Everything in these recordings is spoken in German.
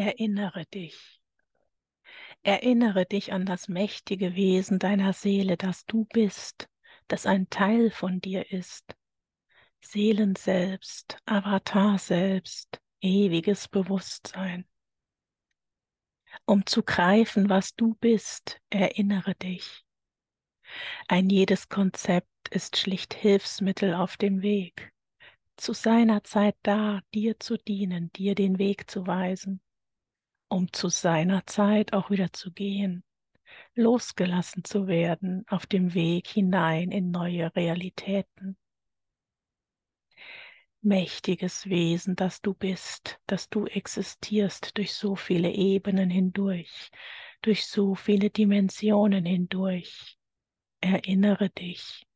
Erinnere dich. Erinnere dich an das mächtige Wesen deiner Seele, das du bist, das ein Teil von dir ist. Seelen selbst, Avatar selbst, ewiges Bewusstsein. Um zu greifen, was du bist, erinnere dich. Ein jedes Konzept ist schlicht Hilfsmittel auf dem Weg, zu seiner Zeit da, dir zu dienen, dir den Weg zu weisen, um zu seiner Zeit auch wieder zu gehen, losgelassen zu werden auf dem Weg hinein in neue Realitäten. Mächtiges Wesen, das du bist, dass du existierst durch so viele Ebenen hindurch, durch so viele Dimensionen hindurch. Erinnere dich.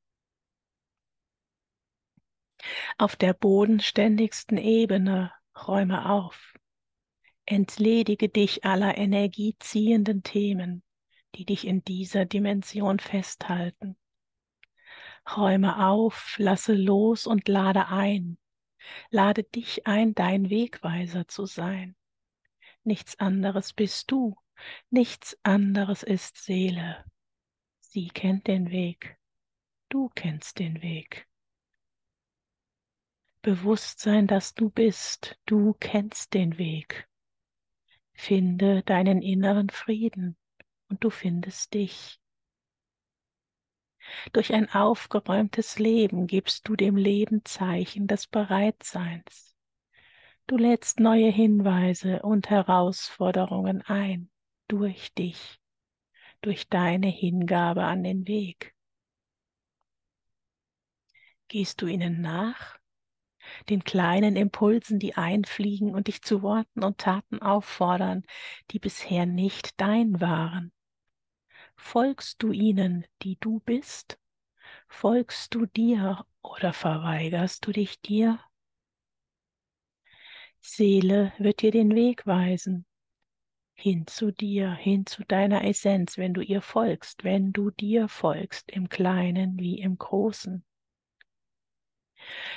Auf der bodenständigsten Ebene räume auf. Entledige dich aller energieziehenden Themen, die dich in dieser Dimension festhalten. Räume auf, lasse los und lade ein. Lade dich ein, dein Wegweiser zu sein. Nichts anderes bist du, nichts anderes ist Seele. Sie kennt den Weg, du kennst den Weg. Bewusstsein, dass du bist, du kennst den Weg. Finde deinen inneren Frieden und du findest dich. Durch ein aufgeräumtes Leben gibst du dem Leben Zeichen des Bereitseins. Du lädst neue Hinweise und Herausforderungen ein durch dich, durch deine Hingabe an den Weg. Gehst du ihnen nach den kleinen Impulsen, die einfliegen und dich zu Worten und Taten auffordern, die bisher nicht dein waren? Folgst du ihnen, die du bist? Folgst du dir oder verweigerst du dich dir? Seele wird dir den Weg weisen, hin zu dir, hin zu deiner Essenz, wenn du ihr folgst, wenn du dir folgst, im kleinen wie im großen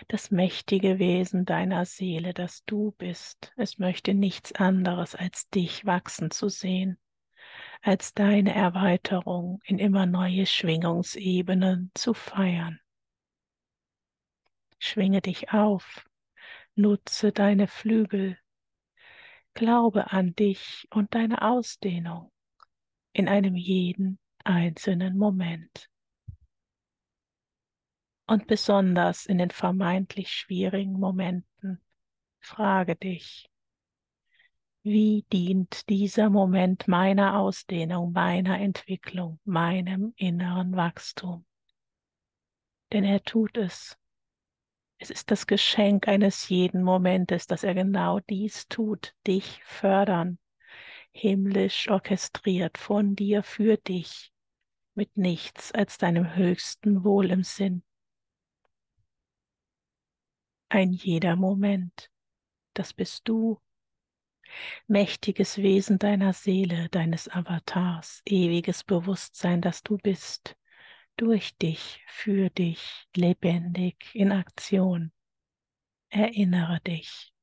das mächtige Wesen deiner Seele, das du bist. Es möchte nichts anderes als dich wachsen zu sehen, als deine Erweiterung in immer neue Schwingungsebenen zu feiern. Schwinge dich auf, nutze deine Flügel, glaube an dich und deine Ausdehnung in einem jeden einzelnen Moment und besonders in den vermeintlich schwierigen Momenten frage dich, wie dient dieser Moment meiner Ausdehnung, meiner Entwicklung, meinem inneren Wachstum? Denn er tut es. Es ist das Geschenk eines jeden Momentes, dass er genau dies tut, dich fördern, himmlisch orchestriert von dir für dich, mit nichts als deinem höchsten Wohl im Sinn ein jeder Moment. Das bist du. Mächtiges Wesen deiner Seele, deines Avatars, ewiges Bewusstsein, das du bist, durch dich, für dich, lebendig, in Aktion. Erinnere dich.